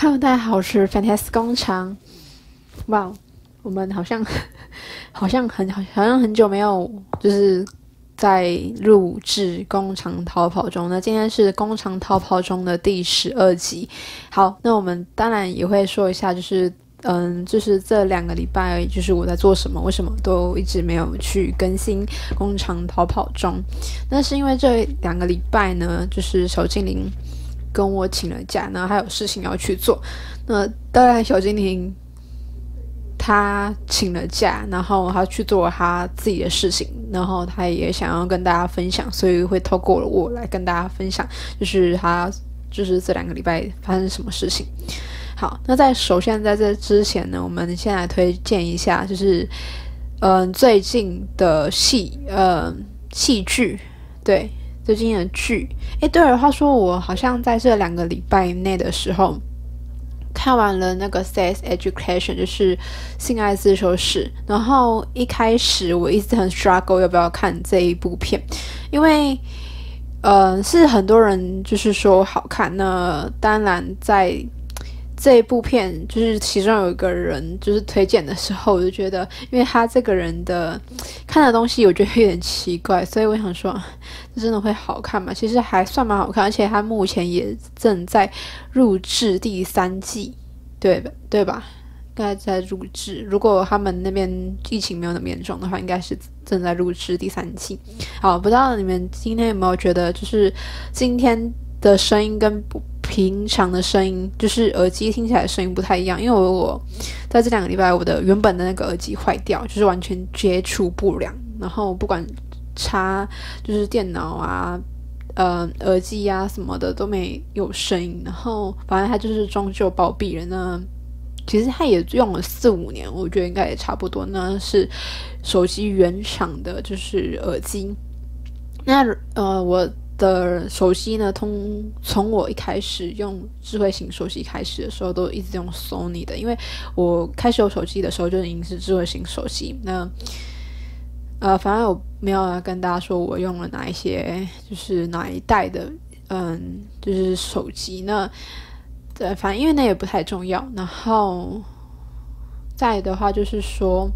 Hello，大家好，我是 Fantasy 工厂。哇、我们好像 好像很好像很久没有就是在录制《工厂逃跑中》。那今天是《工厂逃跑中》的第十二集。好，那我们当然也会说一下，就是嗯，就是这两个礼拜，就是我在做什么，为什么都一直没有去更新《工厂逃跑中》。那是因为这两个礼拜呢，就是小精灵。跟我请了假，然后还有事情要去做。那当然，小精灵他请了假，然后他去做他自己的事情，然后他也想要跟大家分享，所以会透过我来跟大家分享，就是他就是这两个礼拜发生什么事情。好，那在首先在这之前呢，我们先来推荐一下，就是嗯、最近的戏，呃戏剧，对。最近的剧，诶，对了，话说我好像在这两个礼拜内的时候看完了那个《Sex Education》，就是性爱自修室。然后一开始我一直很 struggle 要不要看这一部片，因为，呃，是很多人就是说好看。那当然在。这一部片就是其中有一个人就是推荐的时候，我就觉得，因为他这个人的看的东西，我觉得有点奇怪，所以我想说，这真的会好看吗？其实还算蛮好看，而且他目前也正在录制第三季，对吧？对吧？应该在录制。如果他们那边疫情没有那么严重的话，应该是正在录制第三季。好，不知道你们今天有没有觉得，就是今天的声音跟不。平常的声音就是耳机听起来声音不太一样，因为我，在这两个礼拜我的原本的那个耳机坏掉，就是完全接触不良，然后不管插就是电脑啊、呃耳机啊什么的都没有声音，然后反正它就是终究暴毙了呢。其实它也用了四五年，我觉得应该也差不多。那是手机原厂的，就是耳机。那呃我。的手机呢，通从我一开始用智慧型手机开始的时候，都一直用 Sony 的，因为我开始有手机的时候就已经是智慧型手机。那呃，反正我没有跟大家说我用了哪一些，就是哪一代的，嗯，就是手机。那对，反正因为那也不太重要。然后再的话就是说。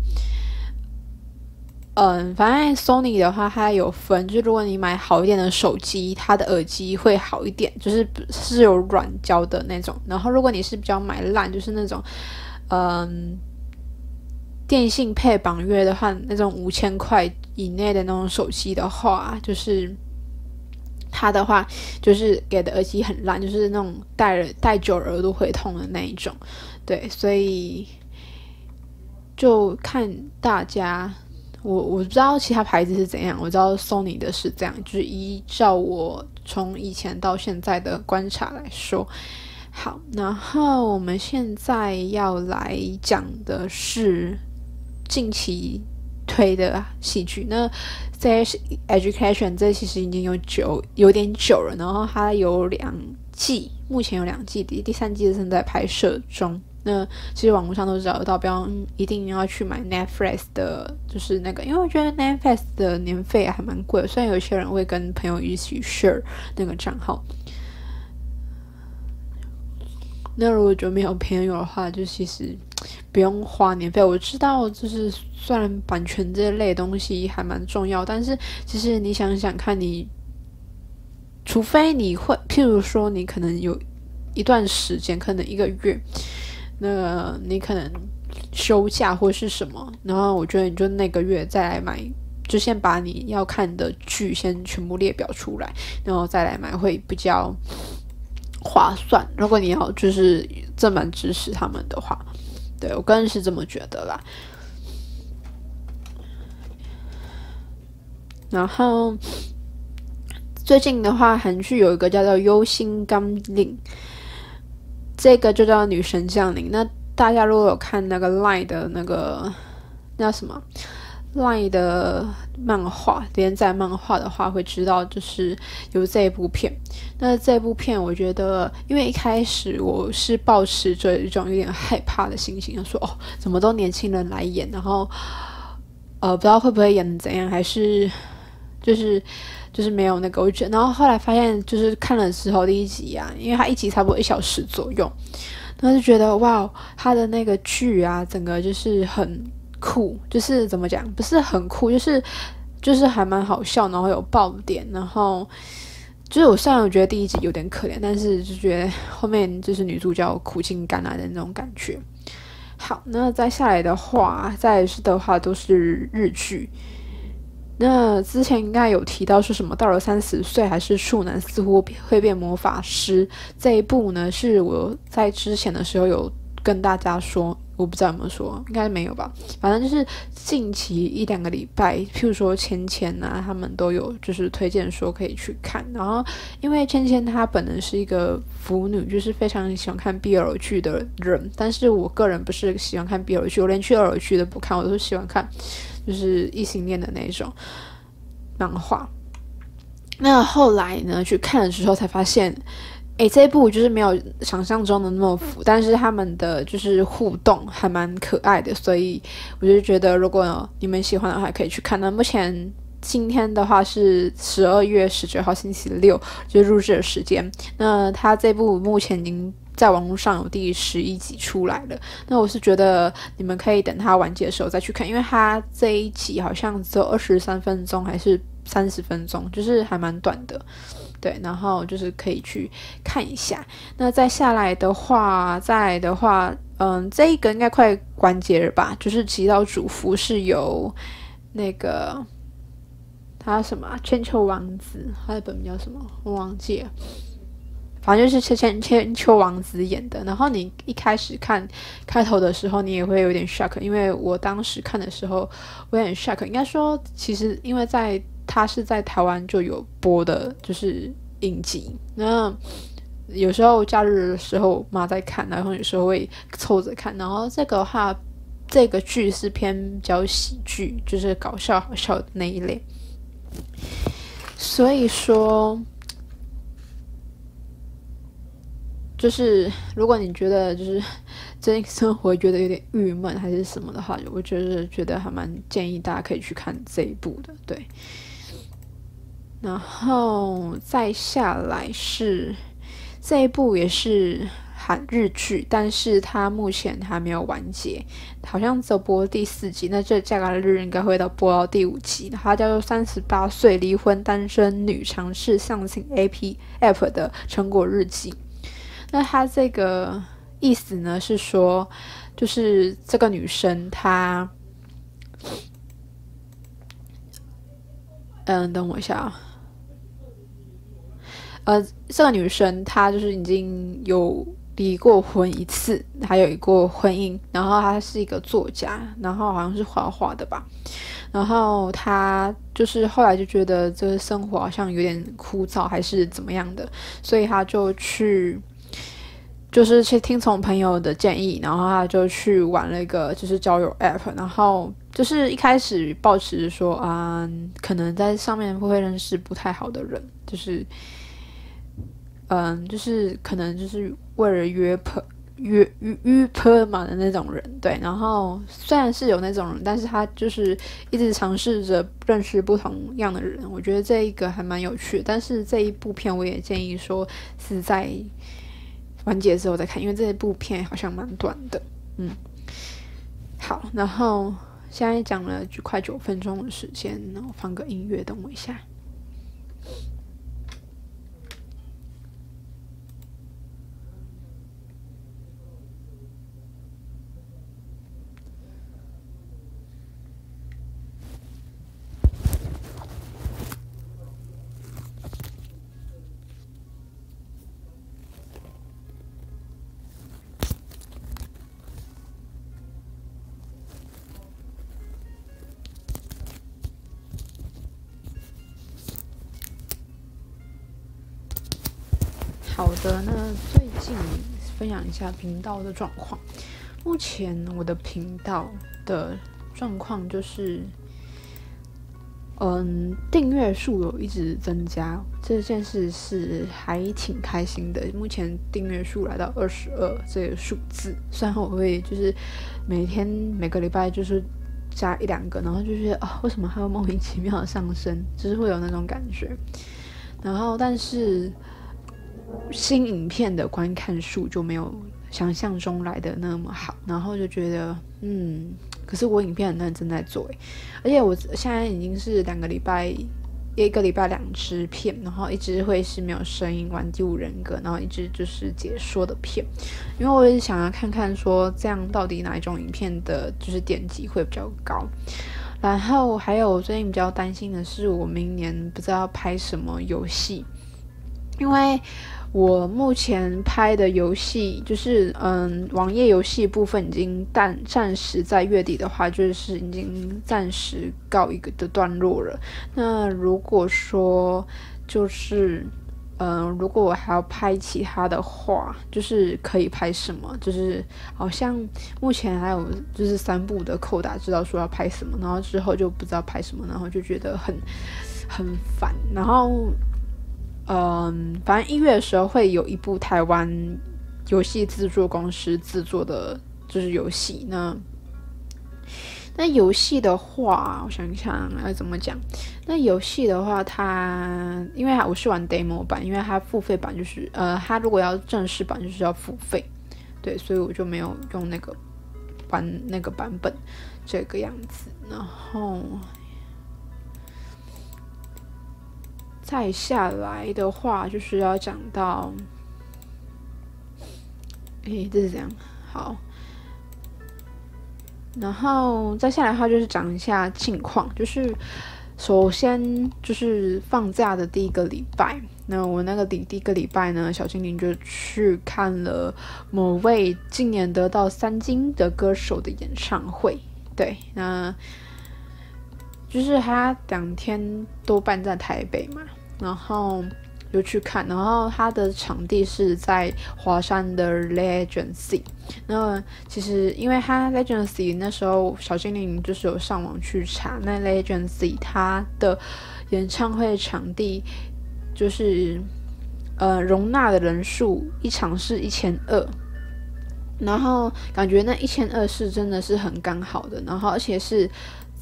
嗯，反正 Sony 的话，它有分，就是如果你买好一点的手机，它的耳机会好一点，就是是有软胶的那种。然后如果你是比较买烂，就是那种，嗯，电信配绑约的话，那种五千块以内的那种手机的话，就是它的话就是给的耳机很烂，就是那种戴了戴久耳朵会痛的那一种。对，所以就看大家。我我不知道其他牌子是怎样，我知道 Sony 的是这样，就是依照我从以前到现在的观察来说，好，然后我们现在要来讲的是近期推的戏剧，那 Sex Education 这其实已经有久有点久了，然后它有两季，目前有两季，第第三季正在拍摄中。那其实网络上都找得到，不要一定要去买 Netflix 的，就是那个，因为我觉得 Netflix 的年费还蛮贵，虽然有些人会跟朋友一起 share 那个账号。那如果就没有朋友的话，就其实不用花年费。我知道，就是虽然版权这类东西还蛮重要，但是其实你想想看，你除非你会，譬如说你可能有一段时间，可能一个月。那个你可能休假或是什么，然后我觉得你就那个月再来买，就先把你要看的剧先全部列表出来，然后再来买会比较划算。如果你要就是这么支持他们的话，对，我个人是这么觉得啦。然后最近的话，韩剧有一个叫做《忧心纲领》。这个就叫女神降临。那大家如果有看那个赖的那个那叫什么赖的漫画连载漫画的话，会知道就是有这一部片。那这部片我觉得，因为一开始我是抱持着一种有点害怕的心情，说哦，怎么都年轻人来演，然后呃，不知道会不会演的怎样，还是就是。就是没有那个，我觉得，然后后来发现，就是看了之后第一集啊，因为它一集差不多一小时左右，然后就觉得哇，他的那个剧啊，整个就是很酷，就是怎么讲，不是很酷，就是就是还蛮好笑，然后有爆点，然后就是我虽然我觉得第一集有点可怜，但是就觉得后面就是女主角苦尽甘来的那种感觉。好，那再下来的话，再是的话都是日剧。那之前应该有提到是什么到了三十岁还是处男似乎会变魔法师这一部呢？是我在之前的时候有跟大家说，我不知道有没有说，应该没有吧。反正就是近期一两个礼拜，譬如说芊芊啊，他们都有就是推荐说可以去看。然后因为芊芊她本人是一个腐女，就是非常喜欢看 BL 剧的人，但是我个人不是喜欢看 BL 剧，我连去 BL 剧都不看，我都喜欢看。就是异性恋的那种漫画。那后来呢，去看的时候才发现，诶，这一部就是没有想象中的那么腐，但是他们的就是互动还蛮可爱的，所以我就觉得，如果你们喜欢的话，可以去看。那目前今天的话是十二月十九号星期六，就是录制的时间。那他这部目前已经。在网络上有第十一集出来了，那我是觉得你们可以等它完结的时候再去看，因为它这一集好像只有二十三分钟还是三十分钟，就是还蛮短的，对，然后就是可以去看一下。那再下来的话，再的话，嗯，这一个应该快完结了吧？就是《极道主夫》是由那个他什么千秋王子，他的本名叫什么？我忘记了。反正就是千千千秋王子演的，然后你一开始看开头的时候，你也会有点 shock，因为我当时看的时候我有点 shock。应该说，其实因为在他是在台湾就有播的，就是影集。那有时候假日的时候妈在看，然后有时候会凑着看。然后这个话，这个剧是偏比较喜剧，就是搞笑好笑的那一类。所以说。就是如果你觉得就是最近生活觉得有点郁闷还是什么的话，我就是觉得还蛮建议大家可以去看这一部的，对。然后再下来是这一部也是韩日剧，但是它目前还没有完结，好像只有播第四集，那这价格日应该会到播到第五集。它叫做三十八岁离婚单身女尝试相亲 A P App 的成果日记。那他这个意思呢，是说，就是这个女生她，嗯，等我一下啊，呃，这个女生她就是已经有离过婚一次，还有一过婚姻，然后她是一个作家，然后好像是画画的吧，然后她就是后来就觉得这个生活好像有点枯燥，还是怎么样的，所以她就去。就是去听从朋友的建议，然后他就去玩了一个就是交友 app，然后就是一开始抱持说啊，可能在上面不会认识不太好的人，就是嗯，就是可能就是为了约朋约约约朋嘛的那种人，对。然后虽然是有那种人，但是他就是一直尝试着认识不同样的人。我觉得这一个还蛮有趣，但是这一部片我也建议说是在。完结之后再看，因为这一部片好像蛮短的。嗯，好，然后现在讲了快九分钟的时间，然后放个音乐，等我一下。好的，那最近分享一下频道的状况。目前我的频道的状况就是，嗯，订阅数有一直增加，这件事是还挺开心的。目前订阅数来到二十二这个数字，虽然我会就是每天每个礼拜就是加一两个，然后就觉得啊，为什么还有莫名其妙的上升，就是会有那种感觉。然后，但是。新影片的观看数就没有想象中来的那么好，然后就觉得，嗯，可是我影片很认真在做，而且我现在已经是两个礼拜。一个礼拜两支片，然后一直会是没有声音玩第五人格，然后一直就是解说的片，因为我也想要看看说这样到底哪一种影片的就是点击会比较高。然后还有我最近比较担心的是，我明年不知道拍什么游戏，因为。我目前拍的游戏就是，嗯，网页游戏部分已经暂暂时在月底的话，就是已经暂时告一个的段落了。那如果说就是，嗯，如果我还要拍其他的话，就是可以拍什么？就是好像目前还有就是三部的扣打，知道说要拍什么，然后之后就不知道拍什么，然后就觉得很很烦，然后。嗯，反正一月的时候会有一部台湾游戏制作公司制作的，就是游戏。那那游戏的话，我想想要怎么讲。那游戏的话，它因为我是玩 demo 版，因为它付费版就是呃，它如果要正式版就是要付费，对，所以我就没有用那个版那个版本这个样子。然后。再下来的话，就是要讲到，诶，这是这样，好。然后再下来的话，就是讲一下近况。就是首先就是放假的第一个礼拜，那我那个第第一个礼拜呢，小精灵就去看了某位今年得到三金的歌手的演唱会。对，那就是他两天都办在台北嘛。然后就去看，然后他的场地是在华山的 Legacy。那其实因为他 Legacy 那时候小精灵就是有上网去查，那 Legacy 他的演唱会场地就是呃容纳的人数一场是一千二，然后感觉那一千二是真的是很刚好的，然后而且是。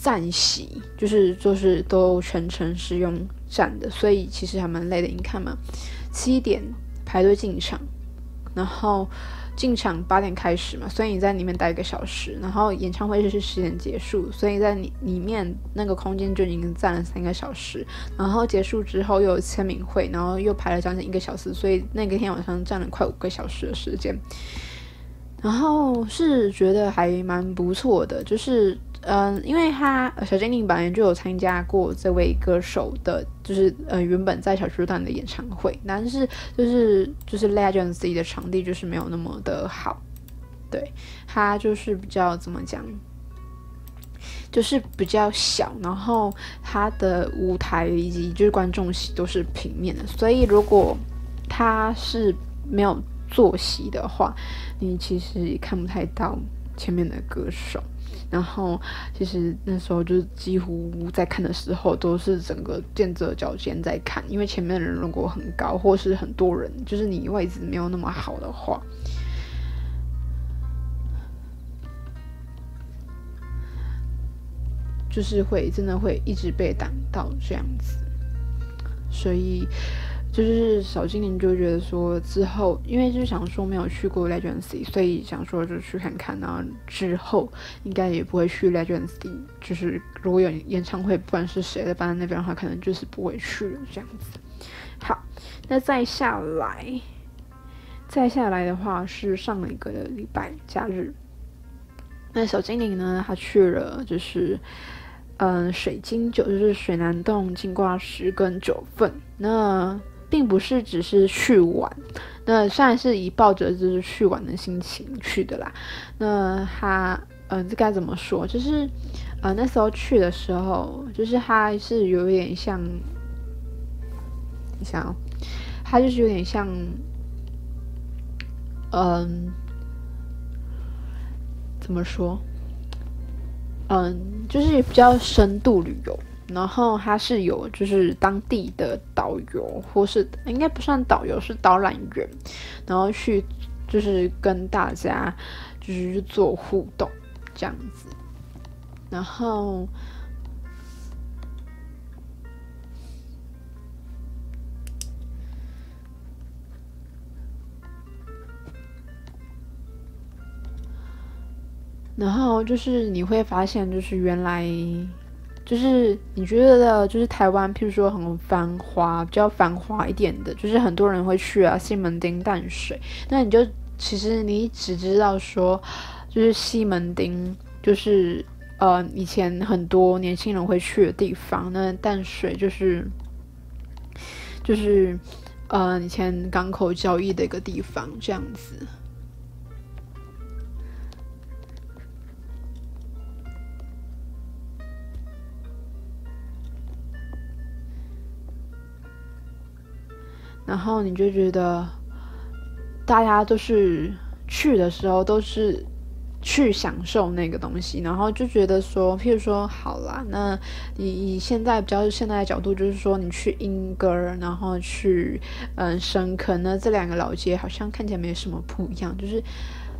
站席就是就是都全程是用站的，所以其实还蛮累的。你看嘛，七点排队进场，然后进场八点开始嘛，所以你在里面待一个小时，然后演唱会是十点结束，所以在里里面那个空间就已经站了三个小时，然后结束之后又有签名会，然后又排了将近一个小时，所以那个天晚上站了快五个小时的时间，然后是觉得还蛮不错的，就是。嗯，因为他小精灵本来就有参加过这位歌手的，就是呃原本在小巨蛋的演唱会，但是就是就是 Legends 的场地就是没有那么的好，对，他就是比较怎么讲，就是比较小，然后他的舞台以及就是观众席都是平面的，所以如果他是没有坐席的话，你其实也看不太到前面的歌手。然后，其实那时候就是几乎在看的时候，都是整个垫着脚尖在看，因为前面的人如果很高，或是很多人，就是你位置没有那么好的话，就是会真的会一直被挡到这样子，所以。就是小精灵就觉得说之后，因为就是想说没有去过 Legacy，所以想说就去看看。然后之后应该也不会去 Legacy，就是如果有演唱会，不管是谁的办在那边的话，可能就是不会去了这样子。好，那再下来，再下来的话是上一个礼拜假日。那小精灵呢，他去了就是嗯水晶九，就是水南洞、金瓜石跟九份。那并不是只是去玩，那虽然是以抱着就是去玩的心情去的啦。那他，嗯、这该怎么说？就是，呃，那时候去的时候，就是他是有点像，你想，他就是有点像，嗯、怎么说？嗯、就是比较深度旅游。然后他是有就是当地的导游，或是应该不算导游，是导览员，然后去就是跟大家就是做互动这样子，然后然后就是你会发现，就是原来就是你觉得的，就是台湾，譬如说很繁华，比较繁华一点的，就是很多人会去啊，西门町、淡水。那你就其实你只知道说，就是西门町，就是呃以前很多年轻人会去的地方。那淡水就是就是呃以前港口交易的一个地方，这样子。然后你就觉得，大家都是去的时候都是去享受那个东西，然后就觉得说，譬如说，好啦，那你以现在比较现在的角度，就是说，你去莺歌，然后去嗯深坑，那这两个老街好像看起来没什么不一样，就是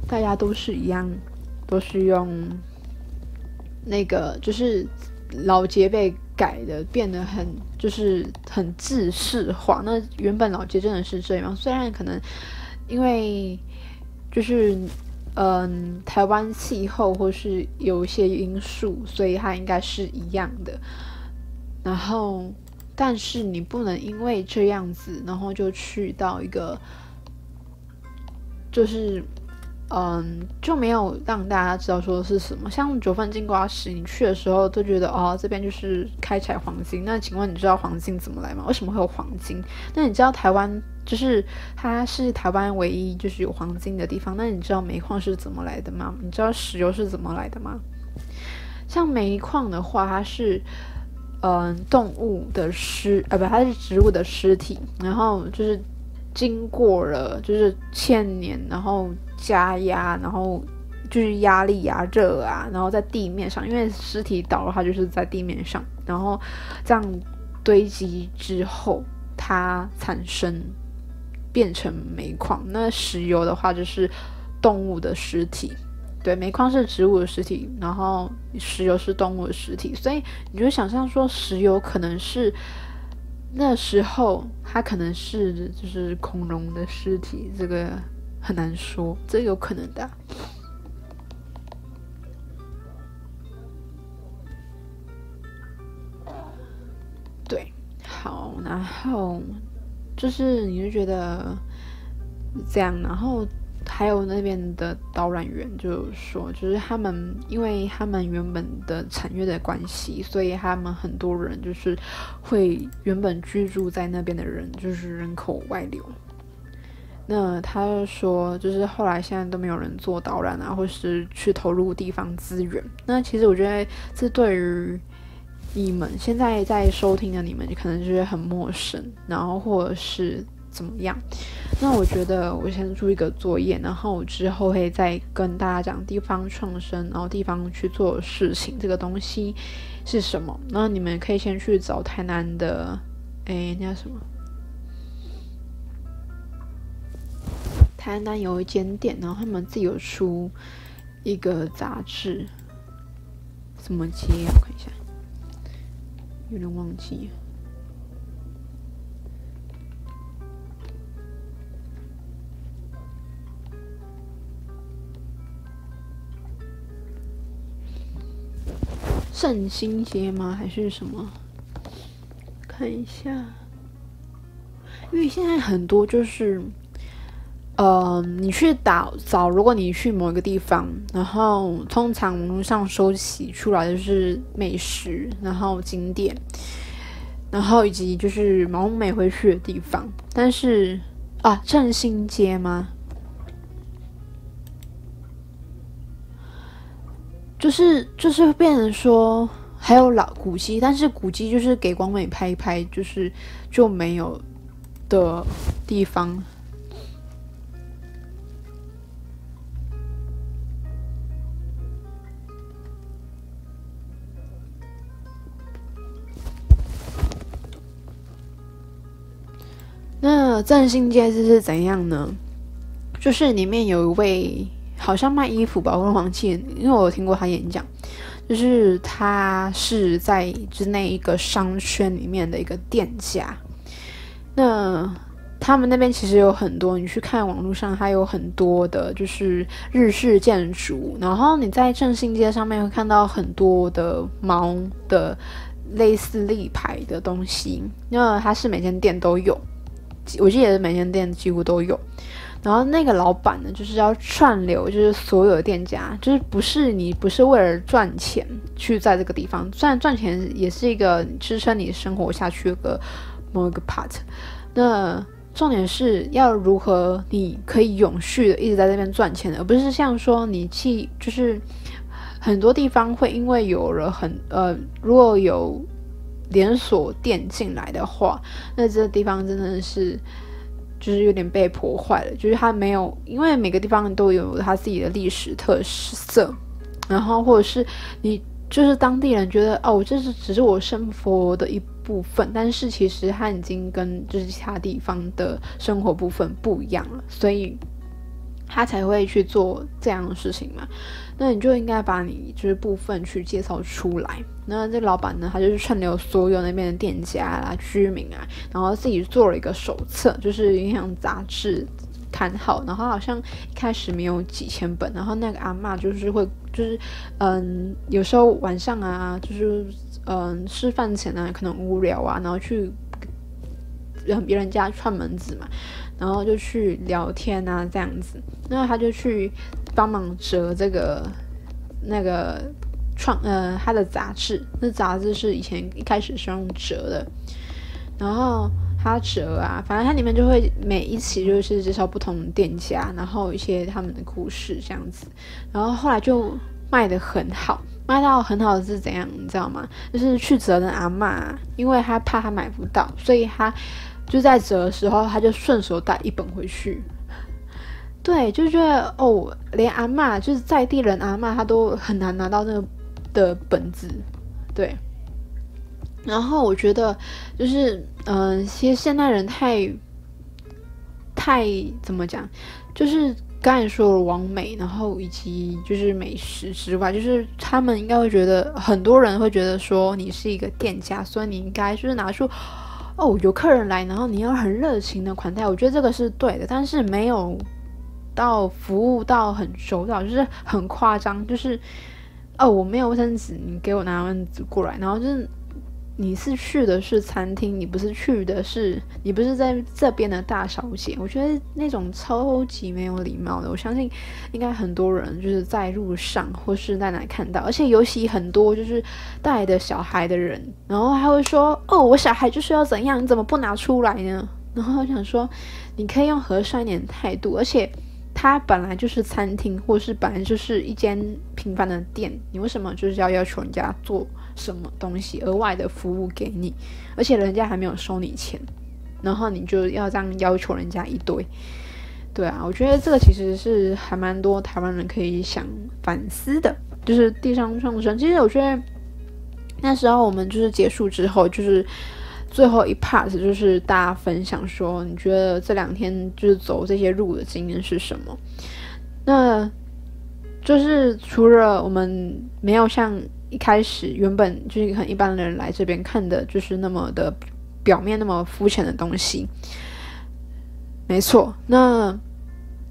大家都是一样，都是用那个，就是老街被。改的变得很就是很制式化。那原本老街真的是这样，虽然可能因为就是嗯台湾气候或是有一些因素，所以它应该是一样的。然后，但是你不能因为这样子，然后就去到一个就是。嗯，就没有让大家知道说是什么。像九份金瓜石，你去的时候都觉得哦，这边就是开采黄金。那请问你知道黄金怎么来吗？为什么会有黄金？那你知道台湾就是它是台湾唯一就是有黄金的地方。那你知道煤矿是怎么来的吗？你知道石油是怎么来的吗？像煤矿的话，它是嗯动物的尸，呃不，它是植物的尸体，然后就是。经过了就是千年，然后加压，然后就是压力啊、热啊，然后在地面上，因为尸体倒了，它就是在地面上，然后这样堆积之后，它产生变成煤矿。那石油的话，就是动物的尸体，对，煤矿是植物的尸体，然后石油是动物的尸体，所以你就想象说，石油可能是。那时候，它可能是就是恐龙的尸体，这个很难说，这有可能的。对，好，然后就是你就觉得这样，然后。还有那边的导览员就说，就是他们，因为他们原本的产业的关系，所以他们很多人就是会原本居住在那边的人，就是人口外流。那他就说，就是后来现在都没有人做导览啊，或是去投入地方资源。那其实我觉得，这对于你们现在在收听的你们，可能就是很陌生，然后或者是。怎么样？那我觉得我先出一个作业，然后之后会再跟大家讲地方创生，然后地方去做事情这个东西是什么。那你们可以先去找台南的，哎，那叫什么？台南有一间店，然后他们自己有出一个杂志，什么街啊？我看一下，有点忘记。振兴街吗？还是什么？看一下，因为现在很多就是，呃，你去打找，如果你去某一个地方，然后通常上收集出来就是美食，然后景点，然后以及就是网美会去的地方。但是啊，振兴街吗？就是就是变成说还有老古迹，但是古迹就是给广美拍一拍，就是就没有的地方。那振兴街是是怎样呢？就是里面有一位。好像卖衣服吧，我忘记，因为我有听过他演讲，就是他是在之内一个商圈里面的一个店家。那他们那边其实有很多，你去看网络上，还有很多的，就是日式建筑。然后你在振兴街上面会看到很多的猫的类似立牌的东西，因为它是每间店都有，我记得每间店几乎都有。然后那个老板呢，就是要串流，就是所有的店家，就是不是你不是为了赚钱去在这个地方，虽然赚钱也是一个支撑你生活下去的某一个 part，那。重点是要如何你可以永续的一直在这边赚钱，而不是像说你去就是很多地方会因为有了很呃，如果有连锁店进来的话，那这个地方真的是就是有点被破坏了，就是它没有，因为每个地方都有它自己的历史特色，然后或者是你就是当地人觉得哦，这是只是我生活的一。部分，但是其实它已经跟就是其他地方的生活部分不一样了，所以他才会去做这样的事情嘛。那你就应该把你就是部分去介绍出来。那这老板呢，他就是串流所有那边的店家啊、居民啊，然后自己做了一个手册，就是营养杂志刊号，然后好像一开始没有几千本，然后那个阿嬷就是会就是嗯，有时候晚上啊，就是。嗯，吃饭前呢，可能无聊啊，然后去让别人家串门子嘛，然后就去聊天啊，这样子。那他就去帮忙折这个那个创呃他的杂志，那杂志是以前一开始是用折的，然后他折啊，反正他里面就会每一期就是介绍不同的店家，然后一些他们的故事这样子，然后后来就卖得很好。卖到很好的是怎样，你知道吗？就是去折的阿嬷，因为他怕他买不到，所以他就在折的时候，他就顺手带一本回去。对，就觉得哦，连阿嬷就是在地人阿嬷，他都很难拿到那个的本子。对，然后我觉得就是，嗯、呃，其实现代人太太怎么讲，就是。刚才说了网美，然后以及就是美食之外，就是他们应该会觉得，很多人会觉得说你是一个店家，所以你应该就是拿出哦，有客人来，然后你要很热情的款待，我觉得这个是对的，但是没有到服务到很周到，就是很夸张，就是哦，我没有卫生纸，你给我拿卫生纸过来，然后就是。你是去的是餐厅，你不是去的是，你不是在这边的大小姐。我觉得那种超级没有礼貌的，我相信应该很多人就是在路上或是在哪看到，而且尤其很多就是带的小孩的人，然后还会说：“哦，我小孩就是要怎样，你怎么不拿出来呢？”然后我想说，你可以用和善一点态度，而且它本来就是餐厅，或是本来就是一间平凡的店，你为什么就是要要求人家做？什么东西额外的服务给你，而且人家还没有收你钱，然后你就要这样要求人家一堆，对啊，我觉得这个其实是还蛮多台湾人可以想反思的，就是地上创生。其实我觉得那时候我们就是结束之后，就是最后一 part 就是大家分享说，你觉得这两天就是走这些路的经验是什么？那就是除了我们没有像。一开始原本就是很一般的人来这边看的，就是那么的表面那么肤浅的东西。没错，那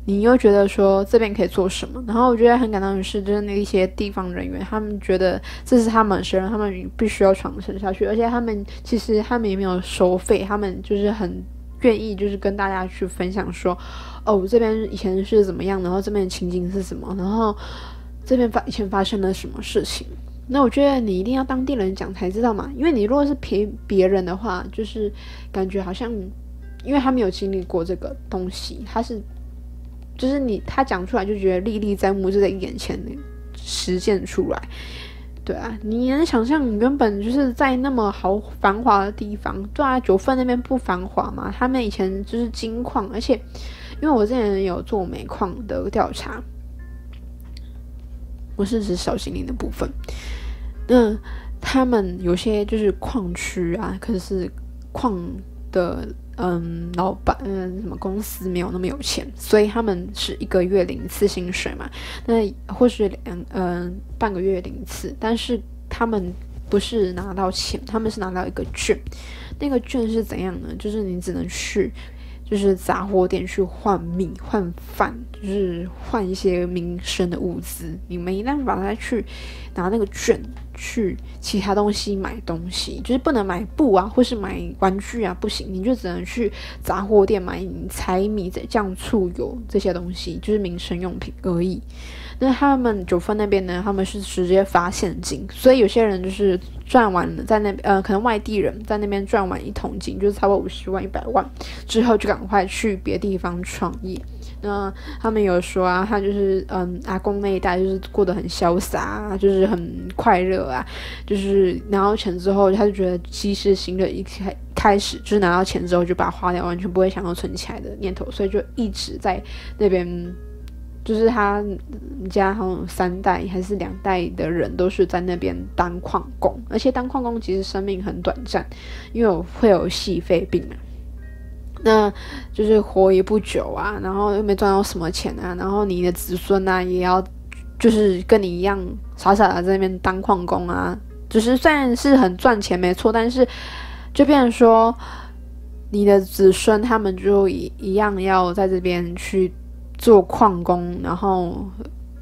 你又觉得说这边可以做什么？然后我觉得很感动的是，就是那一些地方人员，他们觉得这是他们生，他们必须要传承下去，而且他们其实他们也没有收费，他们就是很愿意就是跟大家去分享说，哦，这边以前是怎么样，然后这边的情景是什么，然后这边发以前发生了什么事情。那我觉得你一定要当地人讲才知道嘛，因为你如果是凭别人的话，就是感觉好像，因为他没有经历过这个东西，他是，就是你他讲出来就觉得历历在目，就在眼前实现出来，对啊，你能想象你原本就是在那么好繁华的地方，对啊，九份那边不繁华嘛，他们以前就是金矿，而且因为我之前有做煤矿的调查，我是指小型林的部分。那他们有些就是矿区啊，可是矿的嗯老板嗯什么公司没有那么有钱，所以他们是一个月领一次薪水嘛。那或许两嗯半个月领一次，但是他们不是拿到钱，他们是拿到一个券。那个券是怎样呢？就是你只能去，就是杂货店去换米换饭，就是换一些民生的物资。你没办法再去拿那个券去其他东西买东西，就是不能买布啊，或是买玩具啊，不行，你就只能去杂货店买柴米酱醋油这些东西，就是民生用品而已。那他们九份那边呢？他们是直接发现金，所以有些人就是赚完了，在那呃，可能外地人在那边赚完一桶金，就是差不多五十万、一百万之后，就赶快去别地方创业。那他们有说啊，他就是嗯，阿公那一代就是过得很潇洒啊，就是很快乐啊，就是拿到钱之后，他就觉得及时行乐一开开始，就是拿到钱之后就把它花掉，完全不会想要存起来的念头，所以就一直在那边。就是他家好像三代还是两代的人都是在那边当矿工，而且当矿工其实生命很短暂，因为会有细肺病嘛，那就是活也不久啊，然后又没赚到什么钱啊，然后你的子孙啊也要就是跟你一样傻傻的在那边当矿工啊，就是虽然是很赚钱没错，但是就变成说你的子孙他们就一一样要在这边去。做矿工，然后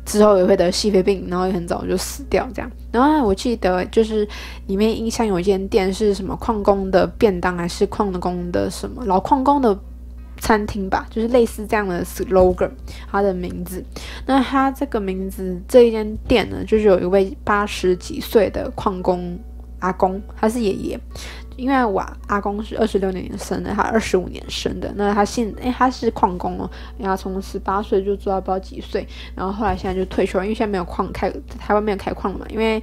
之后也会得矽肺病，然后也很早就死掉这样。然后我记得就是里面印象有一间店是什么矿工的便当，还是矿工的什么老矿工的餐厅吧，就是类似这样的 slogan，它的名字。那它这个名字这一间店呢，就是有一位八十几岁的矿工阿公，他是爷爷。因为我阿公是二十六年生的，他二十五年生的。那他现哎，他是矿工哦，然后从十八岁就做到不知道几岁，然后后来现在就退休了，因为现在没有矿开，台湾没有开矿了嘛，因为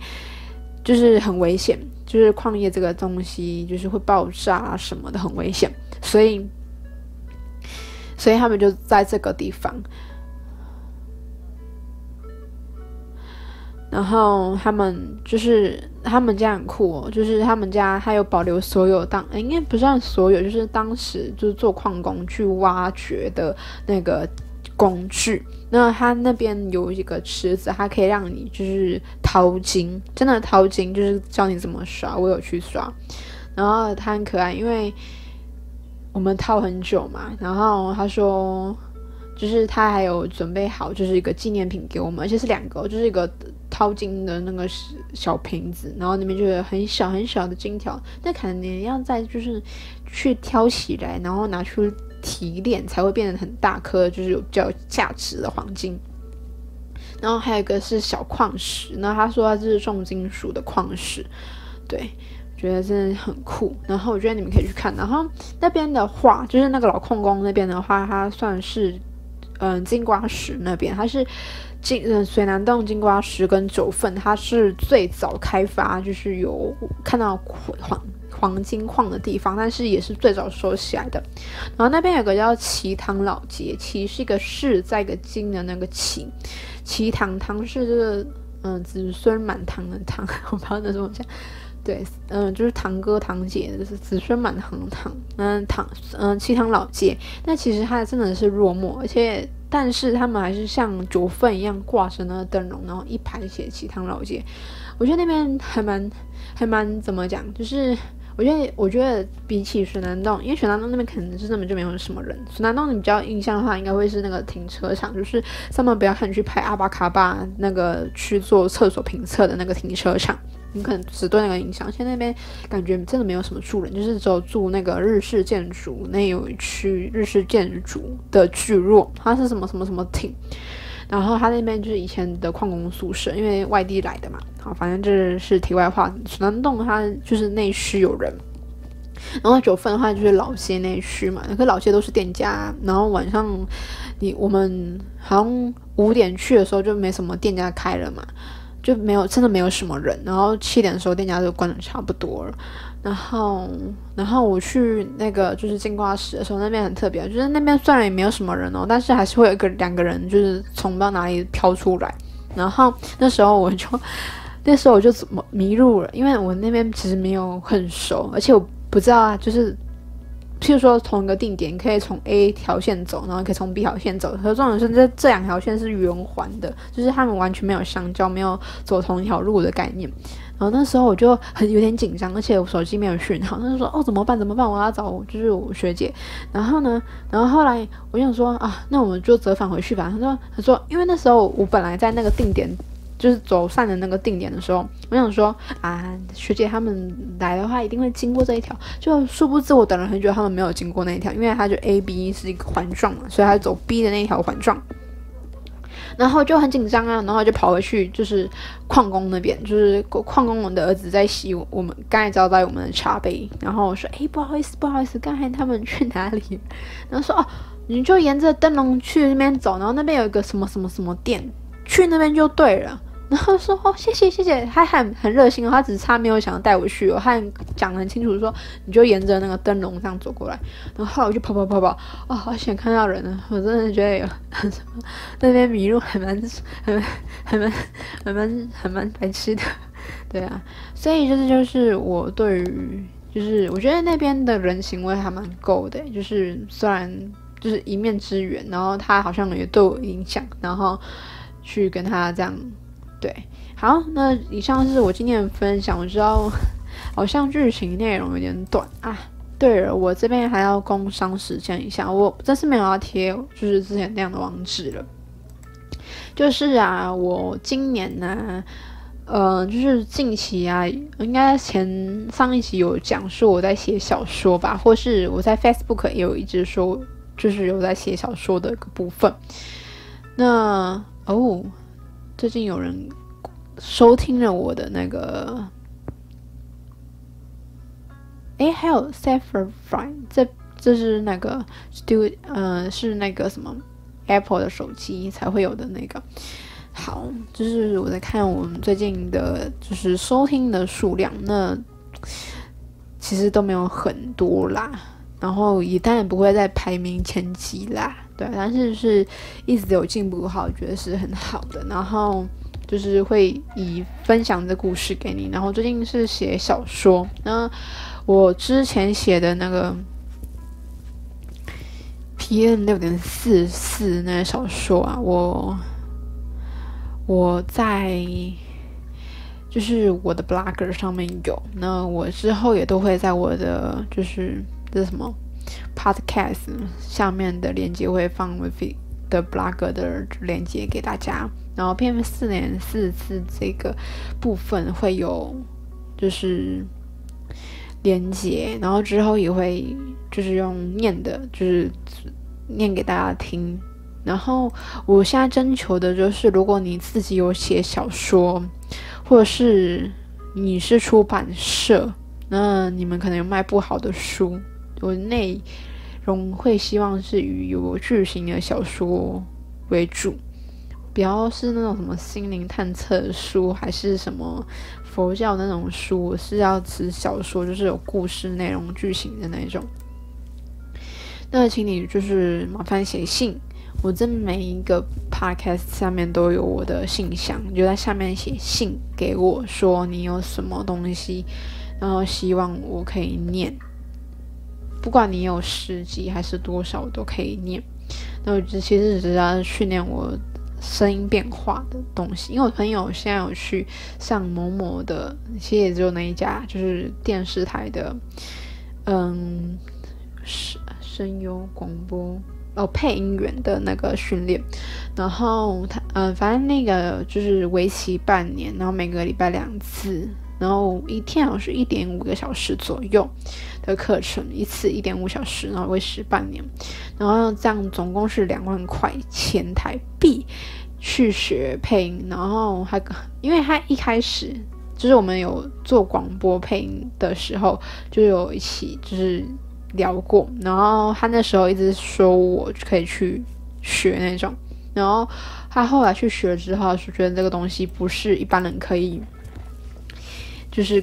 就是很危险，就是矿业这个东西就是会爆炸啊什么的，很危险，所以所以他们就在这个地方。然后他们就是他们家很酷哦，就是他们家还有保留所有当，应该不算所有，就是当时就是做矿工去挖掘的那个工具。那他那边有一个池子，它可以让你就是淘金，真的淘金，就是教你怎么刷。我有去刷，然后他很可爱，因为我们淘很久嘛。然后他说，就是他还有准备好，就是一个纪念品给我们，而且是两个，就是一个。淘金的那个小瓶子，然后里面就有很小很小的金条，那可能你要再就是去挑起来，然后拿去提炼，才会变得很大颗，就是有比较价值的黄金。然后还有一个是小矿石，那他说他这是重金属的矿石，对，觉得真的很酷。然后我觉得你们可以去看。然后那边的话，就是那个老矿工那边的话，它算是嗯金瓜石那边，它是。金嗯，水南洞金瓜石跟九份，它是最早开发，就是有看到黄黄金矿的地方，但是也是最早收起来的。然后那边有个叫齐堂老街，齐是一个市，在一个金的那个齐，齐堂堂是这个嗯子孙满堂的堂，我不知道那怎么讲。对，嗯，就是堂哥堂姐，就是子孙满堂堂，嗯堂嗯齐堂老街，那其实它真的是落寞，而且。但是他们还是像九份一样挂着那个灯笼，然后一排写祈堂老街。我觉得那边还蛮还蛮怎么讲，就是我觉得我觉得比起水湳洞，因为水湳洞那边可能是根本就没有什么人。水湳洞你比较印象的话，应该会是那个停车场，就是上面不要看去拍阿巴卡巴那个去做厕所评测的那个停车场。你可能只对那个印象，现在那边感觉真的没有什么住人，就是只有住那个日式建筑，那有一区日式建筑的聚落，它是什么什么什么町，然后它那边就是以前的矿工宿舍，因为外地来的嘛，好，反正这是题外话。水湳洞它就是内区有人，然后九份的话就是老街内区嘛，可老街都是店家，然后晚上你我们好像五点去的时候就没什么店家开了嘛。就没有，真的没有什么人。然后七点的时候，店家就关的差不多了。然后，然后我去那个就是进挂石的时候，那边很特别，就是那边虽然也没有什么人哦，但是还是会有一个两个人，就是从不知道哪里飘出来。然后那时候我就，那时候我就怎么迷路了，因为我那边其实没有很熟，而且我不知道啊，就是譬如说同一个定点，可以从 A 条线走，然后可以从 B 条线走。可是重点是这这两条线是圆环的，就是他们完全没有相交，没有走同一条路的概念。然后那时候我就很有点紧张，而且我手机没有讯号，那就说哦怎么办怎么办？我要找就是我学姐。然后呢，然后后来我想说啊，那我们就折返回去吧。他说他说，因为那时候我本来在那个定点。就是走散的那个定点的时候，我想说啊，学姐他们来的话一定会经过这一条，就殊不知我等了很久，他们没有经过那一条，因为他就 A B 是一个环状嘛，所以他走 B 的那一条环状，然后就很紧张啊，然后就跑回去，就是矿工那边，就是矿工我的儿子在洗我们刚才招待我们的茶杯，然后我说哎不好意思不好意思，刚才他们去哪里？然后说哦，你就沿着灯笼去那边走，然后那边有一个什么什么什么店，去那边就对了。然后说哦，谢谢谢谢，他很很热心哦，他只差没有想要带我去哦，他讲得很清楚说，你就沿着那个灯笼这样走过来。然后后来我就跑跑跑跑，哦，好想看到人啊！我真的觉得有那边迷路还蛮还蛮还蛮还蛮还蛮白痴的，对啊。所以就是就是我对于就是我觉得那边的人情味还蛮够的，就是虽然就是一面之缘，然后他好像也对我影响，然后去跟他这样。对，好，那以上是我今天的分享。我知道好像剧情内容有点短啊。对了，我这边还要工商时间一下，我这次没有要贴，就是之前那样的网址了。就是啊，我今年呢，呃，就是近期啊，应该前上一集有讲说我在写小说吧，或是我在 Facebook 也有一直说，就是有在写小说的一个部分。那哦。最近有人收听了我的那个，哎，还有 Saffron，这这是那个 Stu，嗯、呃，是那个什么 Apple 的手机才会有的那个。好，就是我在看我们最近的，就是收听的数量，那其实都没有很多啦，然后也当然不会在排名前几啦。对，但是是一直有进步的话，我觉得是很好的。然后就是会以分享的故事给你。然后最近是写小说，那我之前写的那个 PM 六点四四那个小说啊，我我在就是我的 blogger 上面有。那我之后也都会在我的就是这什么？Podcast 下面的链接会放 Vivi 的 blog 的链接给大家，然后 PM 四点四四这个部分会有就是连接，然后之后也会就是用念的，就是念给大家听。然后我现在征求的就是，如果你自己有写小说，或者是你是出版社，那你们可能有卖不好的书。我内容会希望是以有剧情的小说为主，不要是那种什么心灵探测书，还是什么佛教那种书，我是要指小说，就是有故事内容、剧情的那种。那请你就是麻烦写信，我这每一个 podcast 下面都有我的信箱，你就在下面写信给我说你有什么东西，然后希望我可以念。不管你有十集还是多少，我都可以念。那我其实只是要训练我声音变化的东西。因为我朋友现在有去上某某的，其实也只有那一家，就是电视台的，嗯，声声优广播哦，配音员的那个训练。然后他嗯，反正那个就是为期半年，然后每个礼拜两次。然后一天好像是一点五个小时左右的课程，一次一点五小时，然后为时半年，然后这样总共是两万块钱台币去学配音。然后他因为他一开始就是我们有做广播配音的时候，就有一起就是聊过，然后他那时候一直说我可以去学那种，然后他后来去学之后，是觉得这个东西不是一般人可以。就是，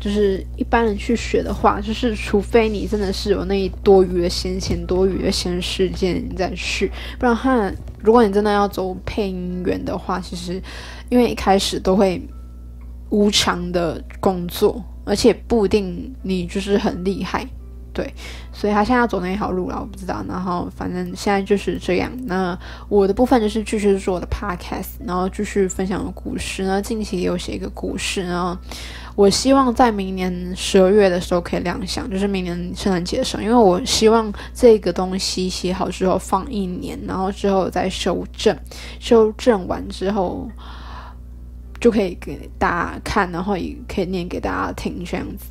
就是一般人去学的话，就是除非你真的是有那多余的闲钱、多余的闲时间你再去，不然的话，如果你真的要走配音员的话，其实因为一开始都会无偿的工作，而且不一定你就是很厉害，对，所以他现在要走哪条路了，我不知道。然后反正现在就是这样。那我的部分就是继续做我的 podcast，然后继续分享的故事。那近期也有写一个故事，然后我希望在明年十二月的时候可以亮相，就是明年圣诞节的时候，因为我希望这个东西写好之后放一年，然后之后再修正，修正完之后。就可以给大家看，然后也可以念给大家听，这样子。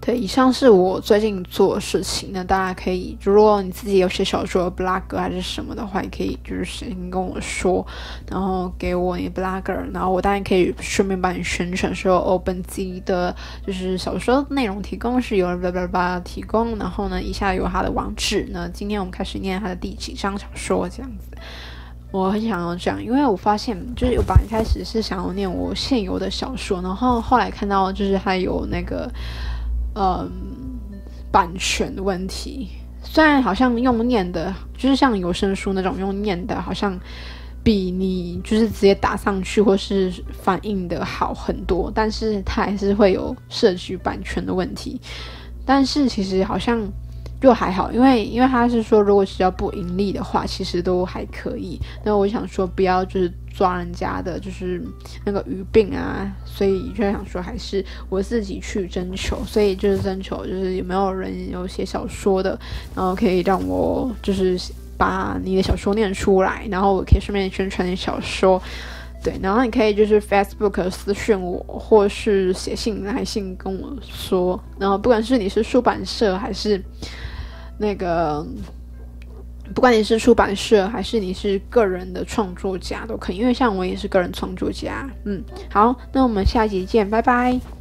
对，以上是我最近做的事情。那大家可以，如果你自己有写小说、blog 还是什么的话，也可以就是先跟我说，然后给我你 blogger，然后我当然可以顺便帮你宣传说，哦，本集的就是小说内容提供是由叭叭叭提供，然后呢，以下有他的网址。那今天我们开始念他的第几章小说，这样子。我很想要这样，因为我发现，就是我本来一开始是想要念我现有的小说，然后后来看到就是还有那个，嗯，版权的问题。虽然好像用念的，就是像有声书那种用念的，好像比你就是直接打上去或是翻译的好很多，但是它还是会有涉及版权的问题。但是其实好像。就还好，因为因为他是说，如果只要不盈利的话，其实都还可以。那我想说，不要就是抓人家的，就是那个鱼病啊，所以就想说，还是我自己去征求。所以就是征求，就是有没有人有写小说的，然后可以让我就是把你的小说念出来，然后我可以顺便宣传你小说。对，然后你可以就是 Facebook 私讯我，或是写信来信跟我说。然后不管是你是出版社还是。那个，不管你是出版社还是你是个人的创作家都可以，因为像我也是个人创作家。嗯，好，那我们下集见，拜拜。